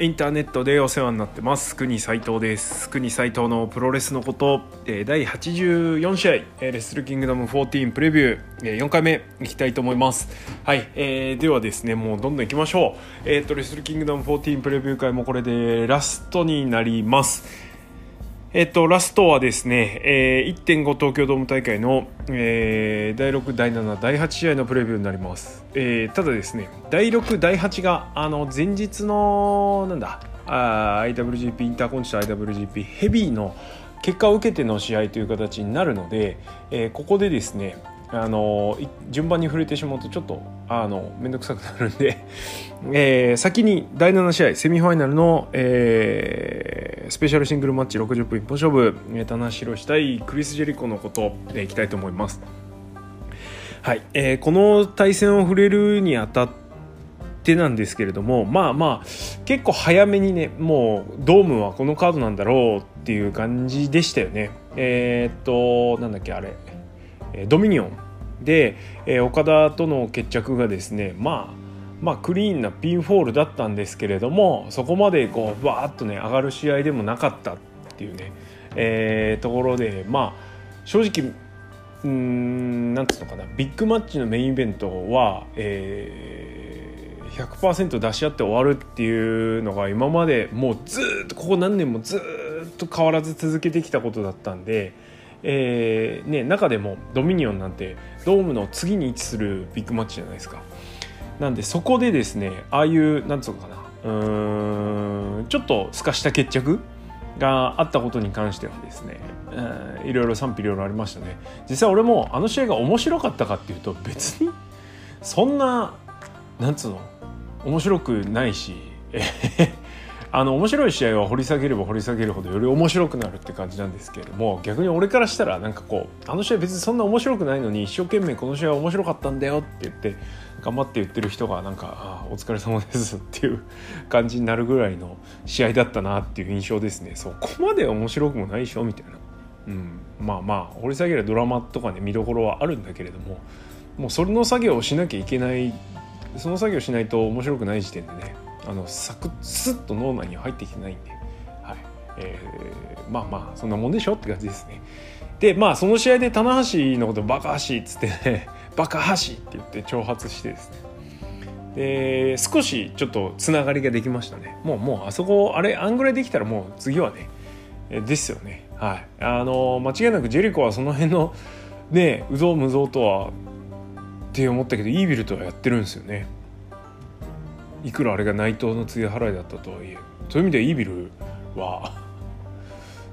インターネットでお世話になってます。国斉藤です。国斉藤のプロレスのこと。え第84試合。えレッスルキングダム14プレビュー。え4回目いきたいと思います。はい、えーではですねもうどんどんいきましょう。えっ、とレッスルキングダム14プレビュー会もこれでラストになります。えっと、ラストはですね、えー1.5東京ドーム大会の、えー第6、第7、第8試合のプレビューになります。えーただですね、第6、第8があの前日の、なんだ、あ IWGP、インターコンチと IWGP ヘビーの結果を受けての試合という形になるので、えーここでですね、あの順番に触れてしまうとちょっとあの面倒くさくなるんで、えー先に第7試合セミファイナルの、えスペシャルシングルマッチ60分一本勝負えー棚橋対クリス・ジェリコのことでいきたいと思います。はい、えーこの対戦を触れるにあたってなんですけれどもまあまあ結構早めにねもうドームはこのカードなんだろうっていう感じでしたよね。えーっとなんだっけあれドミニオンで、えー岡田との決着がですねまあまあクリーンなピンフォールだったんですけれどもそこまでこうバーッとね上がる試合でもなかったっていうね、えーところでまあ正直うんなんつうのかなビッグマッチのメインイベントは、えー、100%出し合って終わるっていうのが今までもうずっとここ何年もずっと変わらず続けてきたことだったんで。えーね、中でもドミニオンなんてドームの次に位置するビッグマッチじゃないですかなんでそこでですねああいうなんつうのかな。うーんちょっと透かした決着があったことに関してはですね、うんいろいろ賛否両論ありましたね。実際俺もあの試合が面白かったかっていうと別にそんななんつうの面白くないしえ あの面白い試合は掘り下げれば掘り下げるほどより面白くなるって感じなんですけれども逆に俺からしたらなんかこうあの試合別にそんな面白くないのに一生懸命この試合は面白かったんだよって言って頑張って言ってる人がなんかあ「お疲れ様です」っていう感じになるぐらいの試合だったなっていう印象ですね。そこまで面白くもないでしょ？みたいな、うん、まあまあ掘り下げるドラマとかね見どころはあるんだけれどももうそれの作業をしなきゃいけないその作業しないと面白くない時点でねあのサクッスッと脳内に入ってきてないんで、はい。えーまあまあそんなもんでしょ？って感じですね。でまあその試合で棚橋のことバカ橋っつってねバカ橋って言って挑発してですね。で少しちょっとつながりができましたね。もうもうあそこあれあんぐらいできたらもう次はねですよね。はい。あの間違いなくジェリコはその辺のねうぞうむぞうとはって思ったけどイービルとはやってるんですよね。いくらあれが内藤の継ぎ払いだったとはいえ。そういう意味ではイービルは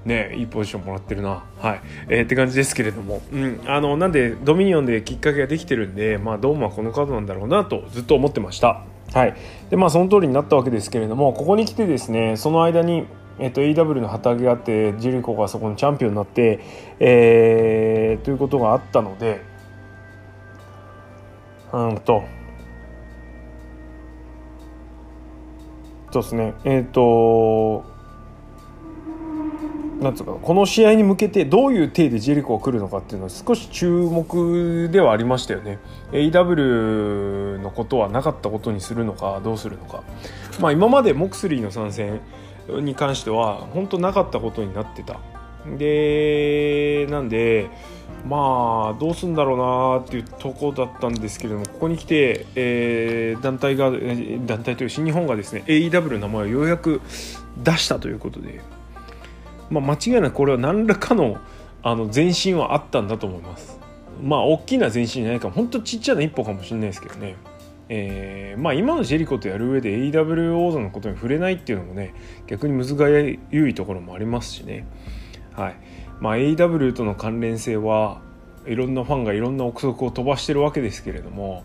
ねいいポジションもらってるな。はい、えーって感じですけれども、うん、あのなんでドミニオンできっかけができてるんでまあドームはこのカードなんだろうなとずっと思ってました。はい。でまあその通りになったわけですけれどもここに来てですねその間にえっと、AW の旗揚げがあってジェリコがそこのチャンピオンになって、えーということがあったのでうんと。そうですね。えっ、となんつうかこの試合に向けてどういう体でジェリコが来るのかっていうのは少し注目ではありましたよね。AW のことはなかったことにするのかどうするのか。まあ今までモクスリーの参戦に関しては本当なかったことになってた。でなんでまあどうすんだろうなっていうとこだったんですけれどもここに来て、えー団体が団体という新日本がですね AEW の名前をようやく出したということで、まあ、間違いなくこれは何らかのあの前進はあったんだと思います。まあ大きな前進じゃないかも。本当ちっちゃな一歩かもしれないですけどね。えーまあ今のジェリコとやる上で AW 王座のことに触れないっていうのもね逆に難しいところもありますしね。はい。まあ、AW との関連性はいろんなファンがいろんな憶測を飛ばしてるわけですけれども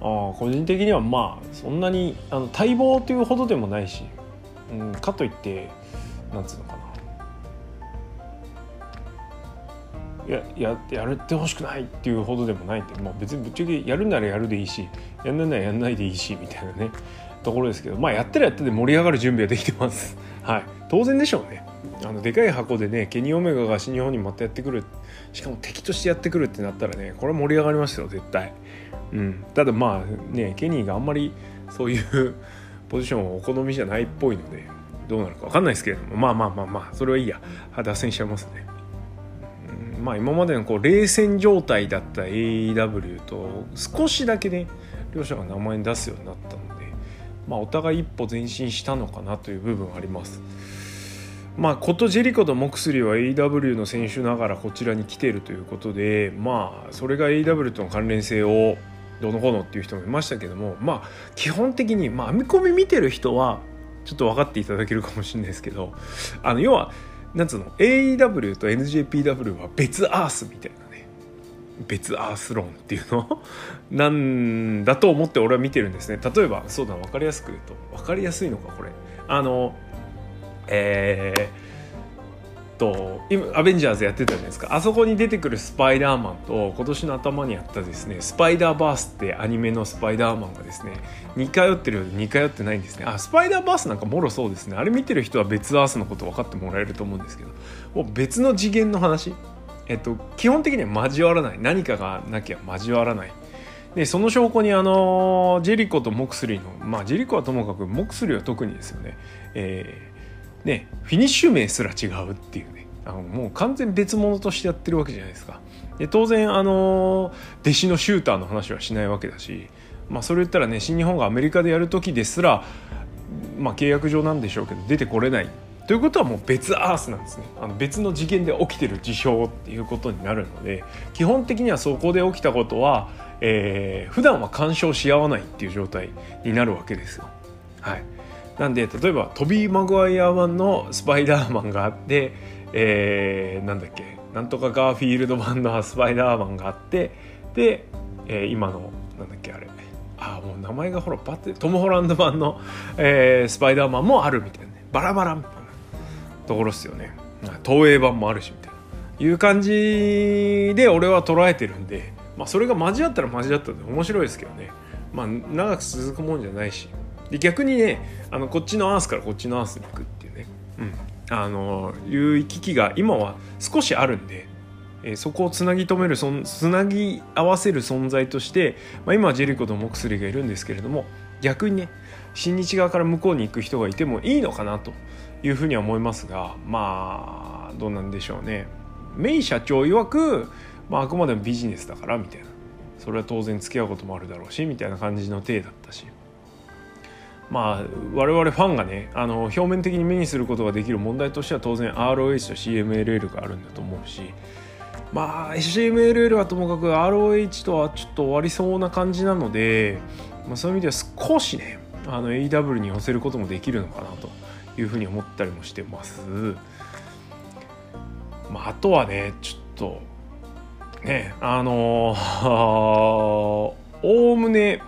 あ個人的にはまあそんなにあの待望というほどでもないし、うん、かといってなんつうのかな。やややってほしくないっていうほどでもないんで、まあ、別にぶっちゃけやるならやるでいいしやんないならやんないでいいしみたいなねところですけどまあやったらやったで盛り上がる準備はできてます。はい。当然でしょうね。あのでかい箱でねケニー・オメガが新日本にまたやってくるしかも敵としてやってくるってなったらねこれ盛り上がりますよ絶対、うん、ただまあねケニーがあんまりそういう ポジションはお好みじゃないっぽいのでどうなるか分かんないですけれどもまあまあまあまあそれはいいや。脱線しちゃいますね。まあ、今までのこう冷戦状態だった AEW と少しだけね両者が名前に出すようになったので、まあ、お互い一歩前進したのかなという部分はあります。まあ、コト・ジェリコとモクスリーは AW の選手ながらこちらに来ているということで、まあ、それが AW との関連性をどのこうのっていう人もいましたけども、まあ、基本的に、まあ、編み込み見てる人はちょっと分かっていただけるかもしれないですけどあの要はなんつうの？AEW と NJPW は別アースみたいなね。別アース論っていうの？なんだと思って俺は見てるんですね。例えばそうだ分かりやすく言うと分かりやすいのかこれ。あのえー、と今アベンジャーズやってたじゃないですか。あそこに出てくるスパイダーマンと今年の頭にやったですねスパイダーバースってアニメのスパイダーマンがですね似通ってるようで似通ってないんですね。あスパイダーバースなんかもろそうですね。あれ見てる人は別アースのこと分かってもらえると思うんですけど。もう別の次元の話。えっと基本的には交わらない。何かがなきゃ交わらない。でその証拠にあのジェリコとモクスリーのまあジェリコはともかくモクスリーは特にですよね、えねフィニッシュ名すら違うっていうね。あのもう完全別物としてやってるわけじゃないですか。で当然あの弟子のシューターの話はしないわけだしまあそれ言ったらね新日本がアメリカでやる時ですらまあ契約上なんでしょうけど出てこれない。ということはもう別アースなんですね。あの別の次元で起きてる事象っていうことになるので基本的にはそこで起きたことは、えー、普段は干渉し合わないっていう状態になるわけですよ。はい。なんで例えばトビー・マグワイア版のスパイダーマンがあって、えー、なんだっけなんとかガーフィールド版のスパイダーマンがあってで、えー、今のなんだっけあれ。あもう名前がほらパッてトム・ホランド版の、えー、スパイダーマンもあるみたいなね。バラバラみたいなところっすよね。東映版もあるしみたいな。いう感じで俺は捉えてるんで、まあ、それが交わったら交わったで面白いですけどね。まあ長く続くもんじゃないし。で逆にねあのこっちのアースからこっちのアースに行くっていうね、うん、あのいう行き来が今は少しあるんで、えー、そこをつなぎ止めるそつなぎ合わせる存在として、まあ、今はジェリコとモクスリがいるんですけれども逆にね新日側から向こうに行く人がいてもいいのかなというふうには思いますがまあどうなんでしょうね。メイ社長曰く、まあ、あくまでもビジネスだからみたいな。それは当然付き合うこともあるだろうしみたいな感じの体だったし。まあ我々ファンがねあの表面的に目にすることができる問題としては当然 ROH と CMLL があるんだと思うしまあ CMLL はともかく ROH とはちょっと終わりそうな感じなので、まあ、そういう意味では少しねあの AW に寄せることもできるのかなというふうに思ったりもしてます。まあ、あとはねちょっとねあの おおむね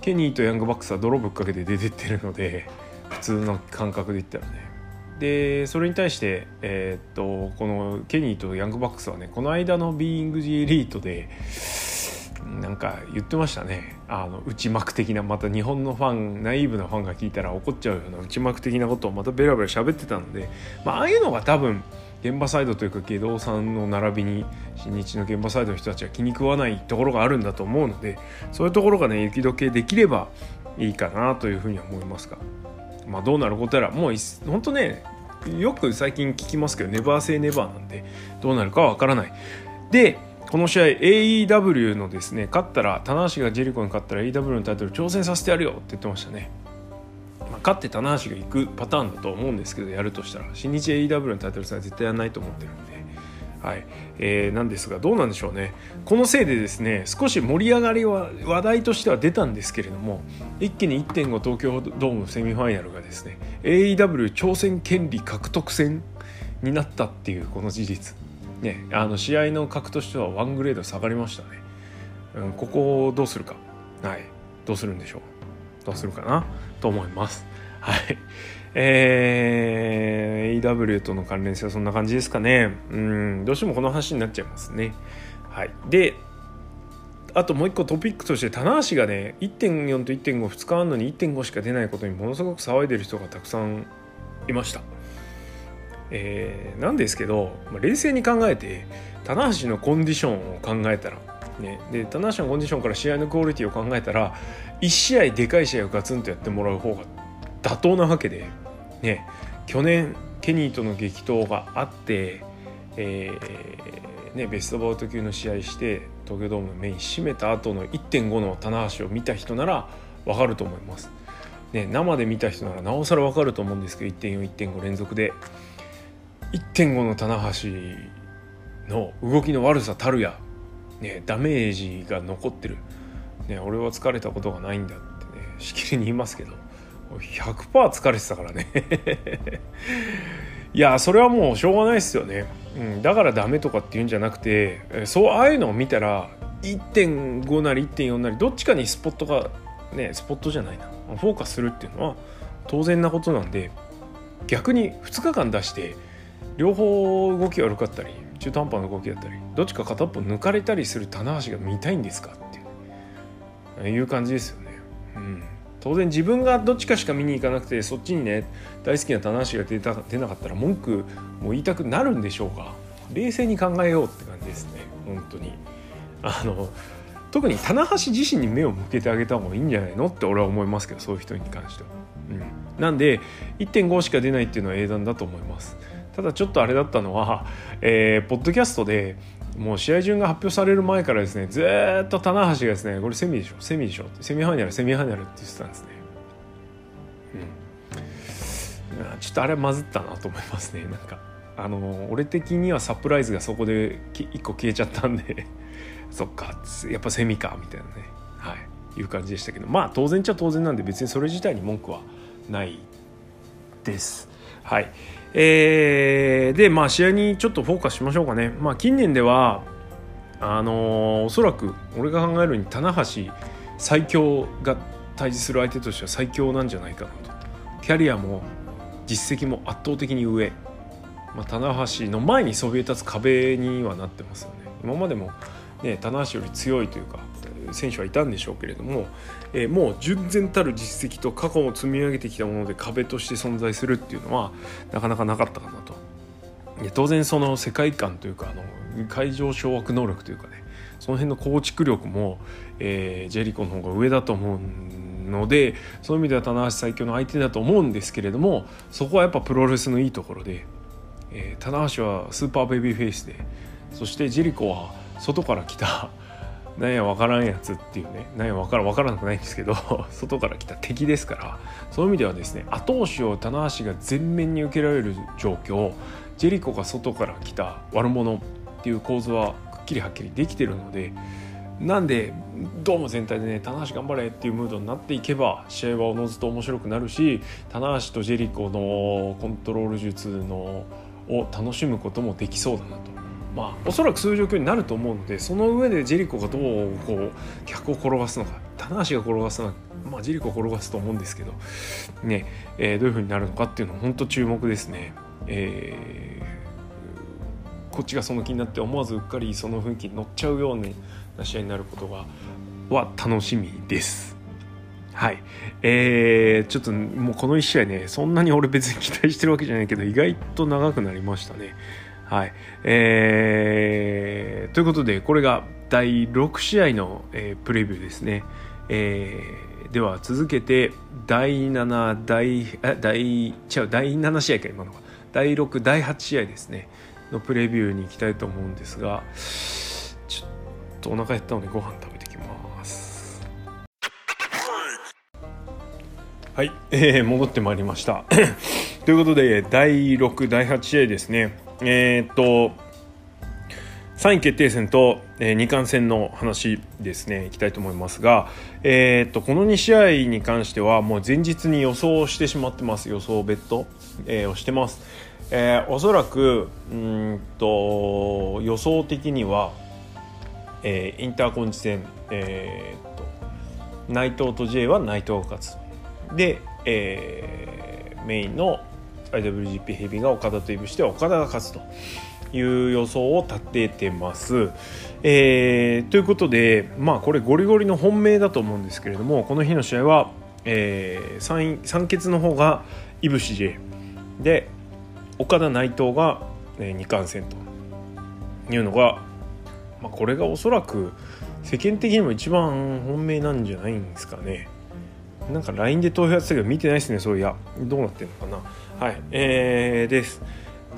ケニーとヤングバックスは泥ぶっかけて出てってるので普通の感覚で言ったらね。でそれに対して、えー、っとこのケニーとヤングバックスはねこの間のビーイング・ジ・エリートでなんか言ってましたね。あの内幕的なまた日本のファンナイーブなファンが聞いたら怒っちゃうような内幕的なことをまたベラベラ喋ってたので、まあ、ああいうのが多分現場サイドというか下道さんの並びに新日の現場サイドの人たちは気に食わないところがあるんだと思うのでそういうところがね雪解けできればいいかなというふうには思いますが、まあ、どうなることやらもう本当ねよく最近聞きますけどネバーセーネバーなんでどうなるかは分からない。でこの試合 AEW のですね勝ったら棚橋がジェリコに勝ったら AEW のタイトル挑戦させてやるよって言ってましたね勝って棚橋が行くパターンだと思うんですけどやるとしたら。新日 AEW のタイトル戦は絶対やらないと思ってるんで。はい。えー、なんですがどうなんでしょうね。このせいでですね少し盛り上がりは話題としては出たんですけれども一気に1.5東京ドームセミファイナルがですね AEW 挑戦権利獲得戦になったっていうこの事実、ね、あの試合の格としてはワングレード下がりましたね、うん、ここをどうするか。はい。どうするんでしょう。どうするかな？と思います。はい。えー、EW との関連性はそんな感じですかね。うん、どうしてもこの話になっちゃいますね。はい。で、あともう一個トピックとして棚橋がね1.4と1.52日あんのに1.5しか出ないことにものすごく騒いでる人がたくさんいました。えー、なんですけど、まあ、冷静に考えて棚橋のコンディションを考えたらね、で棚橋のコンディションから試合のクオリティを考えたら1試合でかい試合をガツンとやってもらう方が妥当なわけでね去年ケニーとの激闘があって、えーね、ベストバウト級の試合して東京ドームのメイン締めた後の1.5の棚橋を見た人なら分かると思います。ね、生で見た人ならなおさら分かると思うんですけど1.41.5連続で1.5の棚橋の動きの悪さたるや、ね、ダメージが残ってる、ね、俺は疲れたことがないんだってねしきりに言いますけど100%疲れてたからね。いやそれはもうしょうがないですよね、うん、だからダメとかっていうんじゃなくてそうああいうのを見たら1.5なり1.4なりどっちかにスポットがねスポットじゃないな。フォーカスするっていうのは当然なことなんで逆に2日間出して両方動き悪かったり中途半端な動きだったりどっちか片っぽ抜かれたりする棚橋が見たいんですかっていう感じですよね。うん。当然自分がどっちかしか見に行かなくてそっちにね大好きな棚橋が出た出なかったら文句も言いたくなるんでしょうが冷静に考えようって感じですね。本当に。あの特に棚橋自身に目を向けてあげた方がいいんじゃないのって俺は思いますけどそういう人に関しては、うん、なんで1.5しか出ないっていうのは英断だと思います。ただちょっとあれだったのは、えー、ポッドキャストでもう試合順が発表される前からですねずっと棚橋がですねこれセミでしょ？セミでしょ？セミファイナルセミファイナルって言ってたんですね。うん。ちょっとあれはまずったなと思いますね。なんかあの俺的にはサプライズがそこで1個消えちゃったんで。そっかやっぱセミかみたいなね。はい。いう感じでしたけど。まあ当然っちゃ当然なんで別にそれ自体に文句はないです。はい。えー、でまあ試合にちょっとフォーカスしましょうかね。まあ、近年ではあのー、おそらく俺が考えるに棚橋最強が対峙する相手としては最強なんじゃないかなと。キャリアも実績も圧倒的に上。まあ、棚橋の前にそびえ立つ壁にはなってますよね。今までもね、棚橋より強いというか選手はいたんでしょうけれども、えー、もう純然たる実績と過去を積み上げてきたもので壁として存在するっていうのはなかなかなかったかなと。当然その世界観というかあの会場掌握能力というかねその辺の構築力も、えー、ジェリコの方が上だと思うのでそういう意味では棚橋最強の相手だと思うんですけれどもそこはやっぱプロレスのいいところで、えー、棚橋はスーパーベビーフェイスでそしてジェリコは外から来たなんや分からんやつっていうね。なんや分から分からなくないんですけど 外から来た敵ですから。そういう意味ではですね後押しを棚橋が全面に受けられる状況ジェリコが外から来た悪者っていう構図はくっきりはっきりできてるのでなんでどうも全体でね棚橋頑張れっていうムードになっていけば試合はおのずと面白くなるし棚橋とジェリコのコントロール術のを楽しむこともできそうだなと。まあ、おそらくそういう状況になると思うのでその上でジェリコがどうこう客を転がすのか棚橋が転がすのか、まあ、ジェリコを転がすと思うんですけど、ねえー、どういうふうになるのかっていうのは本当注目ですね。えー、こっちがその気になって思わずうっかりその雰囲気に乗っちゃうような試合になることがは楽しみです。はい。えー、ちょっともうこの1試合ね、そんなに俺別に期待してるわけじゃないけど、意外と長くなりましたね。はい。えー、ということで、これが第6試合の、えー、プレビューですね。えー、では続けて、第7、第、え、第、違う、第7試合か、今のは。第6、第8試合ですね。のプレビューに行きたいと思うんですが、ちょっとお腹減ったのでご飯食べてきます。はい、えー、戻ってまいりました。ということで、第6、第8試合ですね。えー、っと3位決定戦と、えー、2冠戦の話ですね。いきたいと思いますが、えー、っとこの2試合に関してはもう前日に予想してしまってます。予想ベッド、えー、をしてます、えー、おそらくうんと予想的には、えー、インターコンチ戦、えー、っと内藤と J は内藤が勝つ。で、えー、メインの IWGP ヘビーが岡田といぶして岡田が勝つという予想を立ててます。えー、ということで、まあ、これゴリゴリの本命だと思うんですけれどもこの日の試合は、えー、3, 3決の方がいぶし J で岡田内藤が、え、2冠戦というのが、まあ、これがおそらく世間的にも一番本命なんじゃないんですかね。なんか LINE で投票やってたけど見てないですねそういやどうなってるのかなはいえー、です。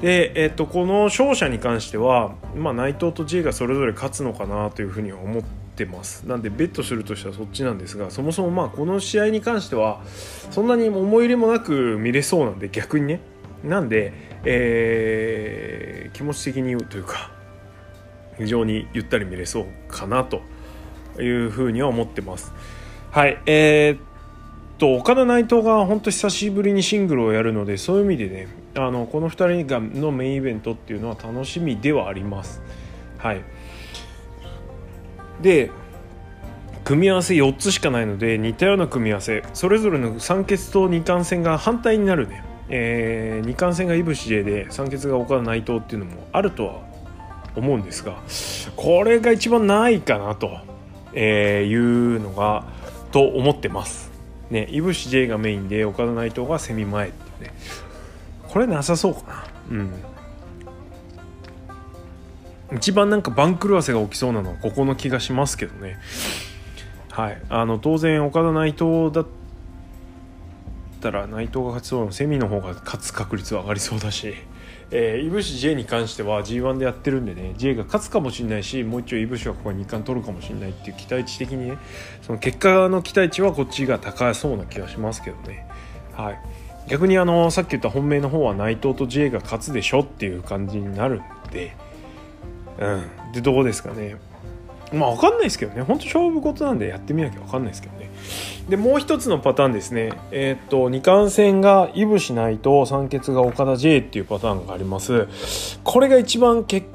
で、えっと、この勝者に関しては、まあ、内藤と J がそれぞれ勝つのかなというふうには思ってます。なんでベットするとしたらそっちなんですがそもそもまあこの試合に関してはそんなに思い入れもなく見れそうなんで逆にね。なんで、えー、気持ち的にというか非常にゆったり見れそうかなというふうには思ってます。はいえー、と岡田内藤が本当久しぶりにシングルをやるのでそういう意味でねあのこの2人がのメインイベントっていうのは楽しみではあります。はい、で組み合わせ4つしかないので似たような組み合わせそれぞれの三欠と二冠戦が反対になるね、えー、二冠戦がいぶし J で三欠が岡田内藤っていうのもあるとは思うんですがこれが一番ないかなと、えー、いうのがと思ってます。ね、いぶし J がメインで岡田内藤がセミ前ってね。これなさそうかな。うん。一番なんか番狂わせが起きそうなのはここの気がしますけどね。はい。あの当然岡田内藤だったら内藤が勝ちそうなセミの方が勝つ確率は上がりそうだし。えー、いぶし J に関しては G1 でやってるんでね J が勝つかもしれないしもう一応いぶしはここは2冠取るかもしれないっていう期待値的にねその結果の期待値はこっちが高そうな気がしますけどね。はい。逆にあのさっき言った本命の方は内藤と J が勝つでしょっていう感じになるんでうん。でどうですかね。まあ分かんないですけどね。本当勝負事なんでやってみなきゃ分かんないですけどね。でもう一つのパターンですね。えー、っと二冠戦がいぶしないと三欠が岡田 J っていうパターンがあります。これが一番結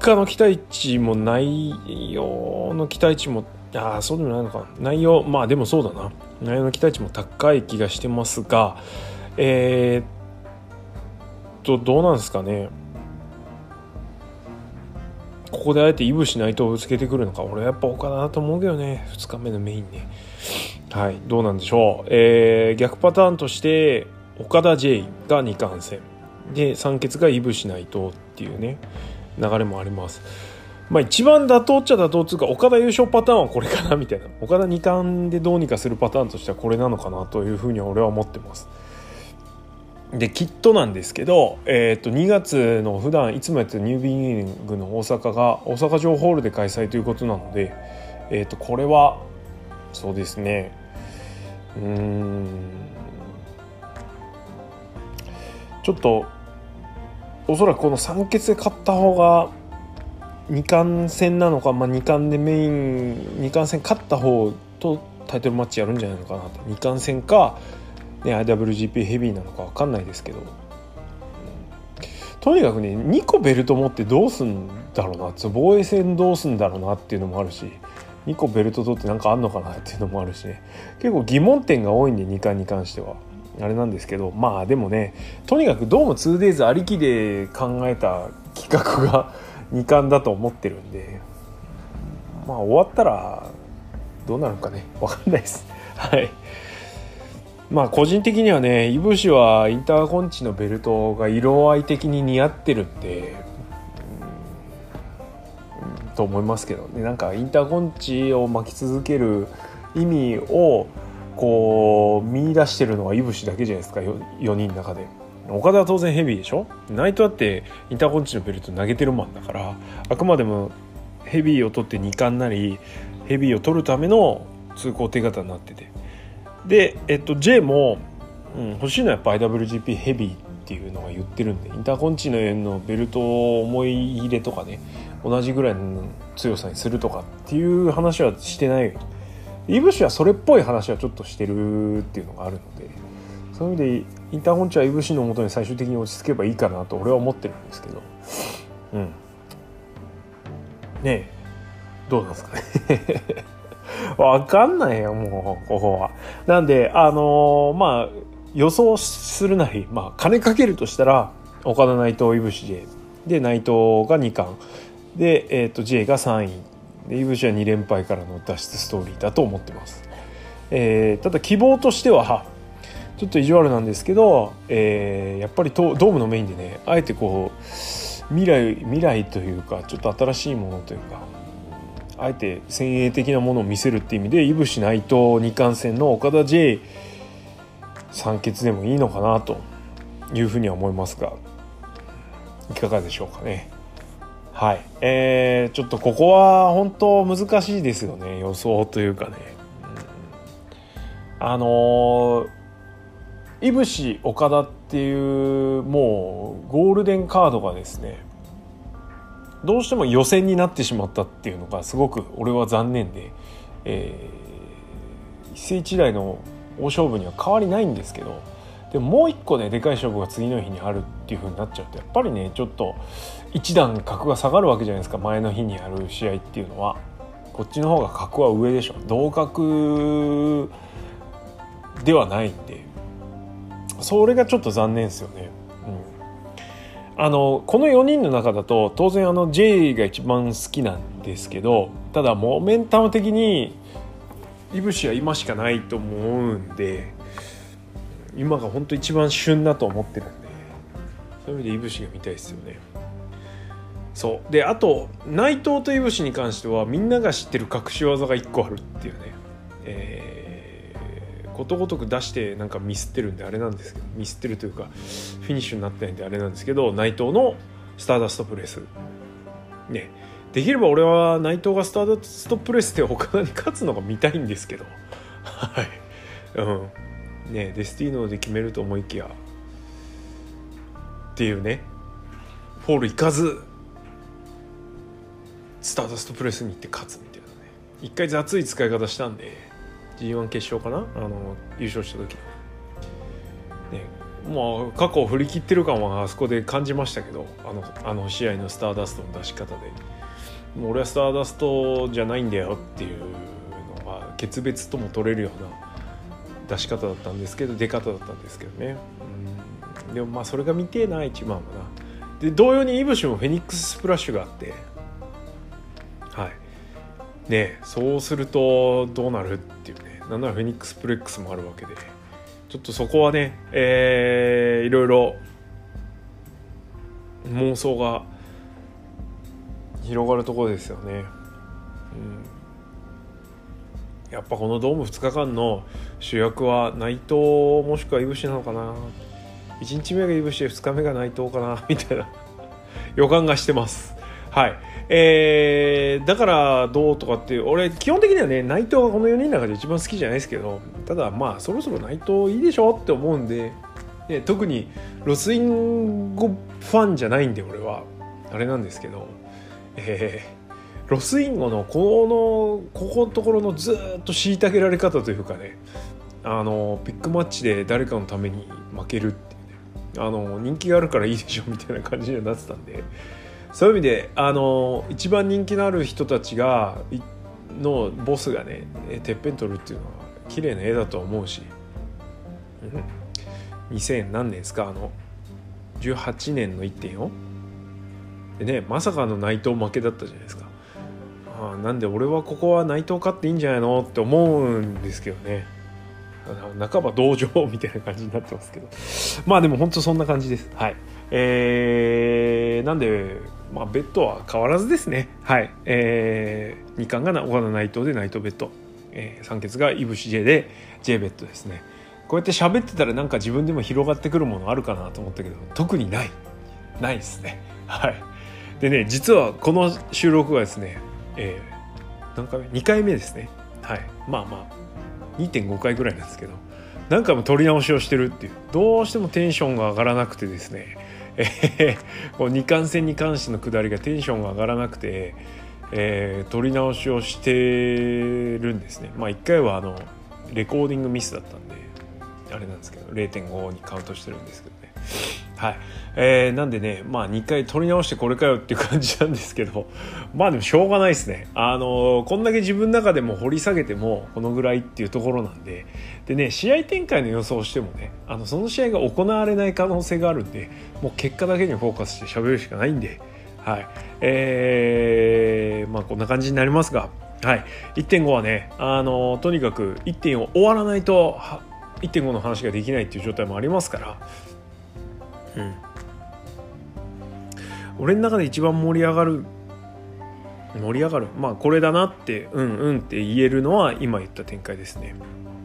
果の期待値も内容の期待値もああそうでもないのか。内容まあでもそうだな。内容の期待値も高い気がしてますがえー、っとどうなんですかね。ここであえてイブしないとぶつけてくるのか俺はやっぱ岡田だと思うけどね。2日目のメインね。はいどうなんでしょう、えー、逆パターンとして岡田 J が2冠戦。で三欠がイブしないとっていうね流れもあります。まあ一番妥当っちゃ妥当っつうか岡田優勝パターンはこれかなみたいな。岡田2冠でどうにかするパターンとしてはこれなのかなというふうに俺は思ってます。できっとなんですけど、えー、と2月の普段いつもやってるニュービギニングの大阪が大阪城ホールで開催ということなので、えー、とこれはそうですね。うん。ちょっとおそらくこの3欠で勝った方が2冠戦なのか、まあ、2冠でメイン2冠戦勝った方とタイトルマッチやるんじゃないのかなと。2冠戦かね、IWGP ヘビーなのか分かんないですけど、とにかくね2個ベルト持ってどうすんだろうな防衛戦どうすんだろうなっていうのもあるし2個ベルト取って何かあんのかなっていうのもあるしね。結構疑問点が多いんで2冠に関しては。あれなんですけどまあでもねとにかくどうも 2days ありきで考えた企画が 2冠だと思ってるんでまあ終わったらどうなるかね分かんないです。はい。まあ個人的にはねいぶしはインターコンチのベルトが色合い的に似合ってるんで、うん、と思いますけどね。なんかインターコンチを巻き続ける意味をこう見出してるのはいぶしだけじゃないですか 4, 人の中で。岡田は当然ヘビーでしょ？ナイトだってインターコンチのベルト投げてるマンだからあくまでもヘビーを取って2冠なりヘビーを取るための通行手形になってて。で、えっと、J も、うん、欲しいのはやっぱ IWGP ヘビーっていうのが言ってるんでインターコンチののベルトを思い入れとかね同じぐらいの強さにするとかっていう話はしてないイブシはそれっぽい話はちょっとしてるっていうのがあるのでそういう意味でインターコンチはイブシのもとに最終的に落ち着けばいいかなと俺は思ってるんですけど。うん。ねえ。どうなんですかね。わかんないよ、もう、ここは。なんで、あのー、まあ、予想するなり、まあ、金かけるとしたら、岡田内藤、いぶし J。で、内藤が2冠。で、えっ、ー、と、J が3位。で、いぶしは2連敗からの脱出ストーリーだと思ってます。えー、ただ希望としては、ちょっと意地悪なんですけど、えー、やっぱりドームのメインでね、あえてこう、未来、未来というか、ちょっと新しいものというか、あえて先鋭的なものを見せるっていう意味でいぶし内藤二冠戦の岡田 J 三決でもいいのかなというふうには思いますがいかがでしょうかね。はい、えー、ちょっとここは本当難しいですよね予想というかね。うん、あの、いぶし岡田っていうもうゴールデンカードがですねどうしても予選になってしまったっていうのがすごく俺は残念で、えー、一世一代の大勝負には変わりないんですけどでももう一個ねでかい勝負が次の日にあるっていう風になっちゃうとやっぱりねちょっと一段格が下がるわけじゃないですか前の日にやる試合っていうのは。こっちの方が格は上でしょ同格ではないんで。それがちょっと残念ですよね。あのこの4人の中だと当然あの J が一番好きなんですけどただモメンタム的にいぶしは今しかないと思うんで今が本当一番旬だと思ってるんでそういう意味でいぶしが見たいですよね。そうであと内藤といぶしに関してはみんなが知ってる隠し技が1個あるっていうね、えー、ことごとく出してなんかミスってるんであれなんですけどミスってるというかフィニッシュになってないんであれなんですけど内藤のスターダストプレス。ね。できれば俺は内藤がスターダストプレスで岡田に勝つのが見たいんですけど。はい。うん。ねデスティーノで決めると思いきや。っていうね。フォールいかず。スターダストプレスに行って勝つみたいなね。一回雑い使い方したんで。G1 決勝かな？あの優勝した時。ね。まあ過去を振り切ってる感はあそこで感じましたけどあのあの試合のスターダストの出し方で。もう俺はスターダストじゃないんだよっていうのが決別とも取れるような出し方だったんですけど出方だったんですけどね。でもまあそれが見てえな一番はな。で同様にイブシもフェニックススプラッシュがあって。はい。ね。そうするとどうなるっていう。なんならフェニックスプレックスもあるわけでちょっとそこはねえー、いろいろ妄想が広がるところですよね。うん、やっぱこのドーム2日間の主役は内藤もしくはいぶしなのかな1日目がいぶし2日目が内藤かなみたいな予感がしてます。はい。えー、だからどうとかって俺基本的にはね内藤がこの4人の中で一番好きじゃないですけどただまあそろそろ内藤いいでしょって思うんで、ね、特にロスインゴファンじゃないんで俺は。あれなんですけどえー、ロスインゴのこのここのところのずっと虐げられ方というかねあのビッグマッチで誰かのために負けるっていうねあの人気があるからいいでしょみたいな感じになってたんでそういう意味であの一番人気のある人たちがのボスがねてっぺん取るっていうのは綺麗な絵だと思うし、うん、2000何年ですかあの18年の1.4でねまさかの内藤負けだったじゃないですか。あなんで俺はここは内藤勝っていいんじゃないのって思うんですけどね。半ば同情みたいな感じになってますけど。まあでも本当そんな感じです。はい。えー、なんでまあベッドは変わらずですね。はい。えー、2冠が岡田内藤で内藤ベッド、えー、3決がいぶし J で J ベッドですね。こうやって喋ってたらなんか自分でも広がってくるものあるかなと思ったけど特にない。ないですね。はい。でね実はこの収録はですね、えー、何回目？2回目ですね。はい。まあまあ2.5回ぐらいなんですけど何回も撮り直しをしてるっていう。どうしてもテンションが上がらなくてですねえー、こう二冠戦に関しての下りがテンションが上がらなくて、えー、撮り直しをしてるんですね。まあ1回はあのレコーディングミスだったんであれなんですけど0.5にカウントしてるんですけどね。はい。えー、なんでねまあ2回取り直してこれかよっていう感じなんですけど まあでもしょうがないですね。あのー、こんだけ自分の中でも掘り下げてもこのぐらいっていうところなんで。でね試合展開の予想をしてもねあのその試合が行われない可能性があるんでもう結果だけにフォーカスして喋るしかないんで。はい。えー、まあこんな感じになりますが。はい。1.5はねあの、とにかく1.4終わらないと1.5の話ができないっていう状態もありますから。うん。俺の中で一番盛り上がる盛り上がる？まあこれだなってうんうんって言えるのは今言った展開ですね。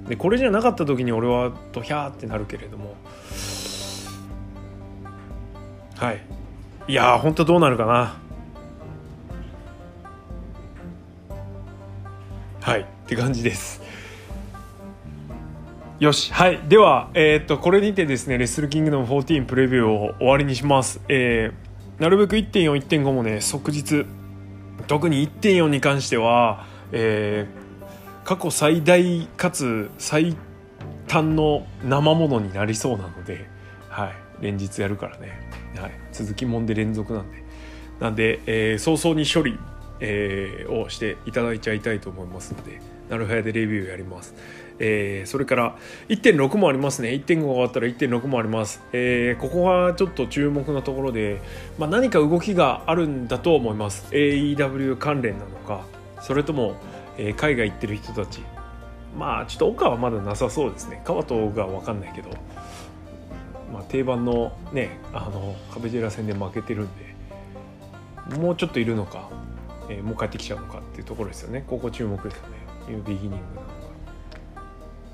でこれじゃなかった時に俺はドヒャーってなるけれども。はい。いやー本当どうなるかな。はい。って感じです。よしはい。ではえー、っとこれにてですねレッスルキングダム14プレビューを終わりにします。えー、なるべく1.41.5もね即日特に1.4に関しては、えー、過去最大かつ最短の生ものになりそうなので、はい、連日やるからね、はい、続きもんで連続なんで。なんで、えー、早々に処理、えー、をしていただいちゃいたいと思いますのでなるはやでレビューやります。えー、それから1.6もありますね。1.5が終わったら1.6もあります、えー、ここがちょっと注目のところで、まあ、何か動きがあるんだと思います。AEW 関連なのかそれとも、えー、海外行ってる人たち。まあちょっと岡はまだなさそうですね。川と岡は分かんないけど、まあ、定番のねあのカベジェラ戦で負けてるんでもうちょっといるのか、えー、もう帰ってきちゃうのかっていうところですよね。ここ注目ですよね。ニュービギニングなのが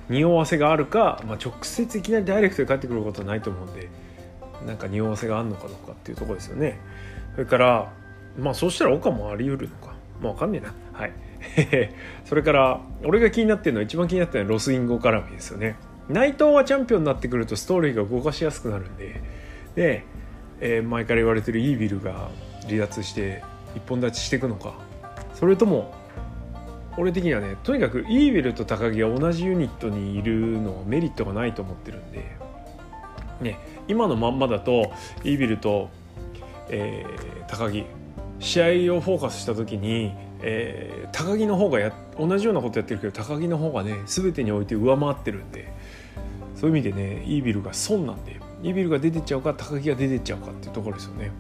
匂わせがあるか、まあ、直接いきなりダイレクトで帰ってくることはないと思うんでなんか匂わせがあるのかどうかっていうところですよね。それからまあそうしたら岡もあり得るのか。まあ分かんねえな。はい。それから俺が気になってるのは一番気になってるのはロスインゴ絡みですよね。内藤はチャンピオンになってくるとストーリーが動かしやすくなるんで。で、えー、前から言われてるイービルが離脱して一本立ちしていくのか。それとも俺的にはねとにかくイービルと高木が同じユニットにいるのはメリットがないと思ってるんで、ね、今のまんまだとイービルと、えー、高木試合をフォーカスした時に、えー、高木の方がや同じようなことやってるけど高木の方がね全てにおいて上回ってるんで。そういう意味でねイービルが損なんでイービルが出てっちゃうか高木が出てっちゃうかっていうところですよね。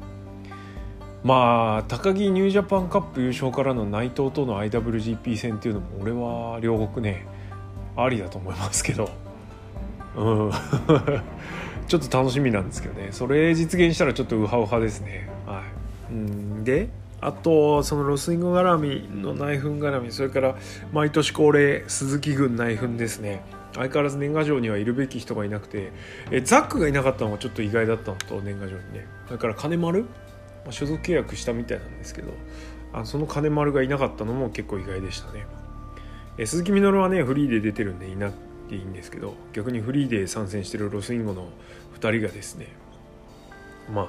まあ高木ニュージャパンカップ優勝からの内藤との IWGP 戦っていうのも俺は両国ねありだと思いますけど。うん。ちょっと楽しみなんですけどね。それ実現したらちょっとウハウハですね。はい。うん。であとそのロスインゴ絡みの内紛絡みそれから毎年恒例鈴木軍内紛ですね。相変わらず年賀状にはいるべき人がいなくてえザックがいなかったのがちょっと意外だったのと年賀状にね。それから金丸まあ、所属契約したみたいなんですけどあその金丸がいなかったのも結構意外でしたね、え鈴木みのるはねフリーで出てるんでいなくていいんですけど逆にフリーで参戦してるロスインゴの2人がですねまあ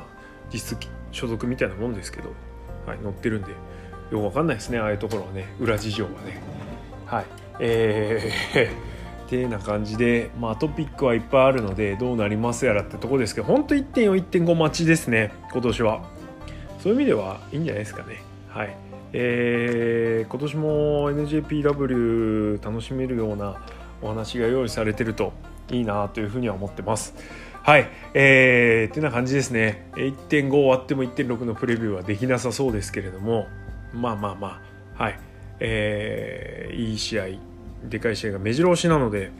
実質所属みたいなもんですけど、はい、乗ってるんでよくわかんないですねああいうところはね裏事情はねはいえー てな感じで、まあ、トピックはいっぱいあるのでどうなりますやらってとこですけど本当1.4、1.5待ちですね今年は。そういう意味ではいいんじゃないですかね。はい。えー、今年も NJPW 楽しめるようなお話が用意されてるといいなというふうには思ってます。はい。えー、ってな感じですね。1.5終わっても1.6のプレビューはできなさそうですけれども、まあまあまあ、はい。えー、いい試合、でかい試合が目白押しなので、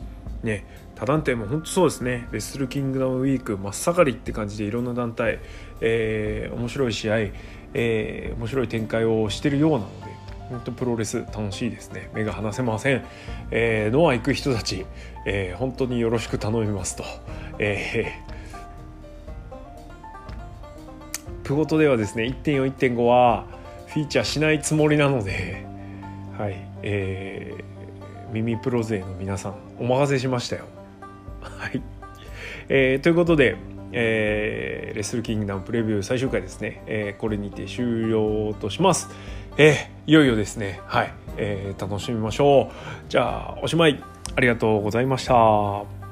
ね、他団体も本当そうですね。レッスルキングダムウィーク真っ盛りって感じでいろんな団体、えー、面白い試合、えー、面白い展開をしてるようなので本当プロレス楽しいですね。目が離せません、えー、ノア行く人たち、えー、本当によろしく頼みますと、えー、プゴトではですね1.41.5はフィーチャーしないつもりなのではいえー、耳プロ勢の皆さんお任せしましたよはい、えー、ということで、えー、レッスルキングダムプレビュー最終回ですね、えー、これにて終了とします。えー、いよいよですね、はい、えー、楽しみましょう。じゃあ、おしまい。ありがとうございました。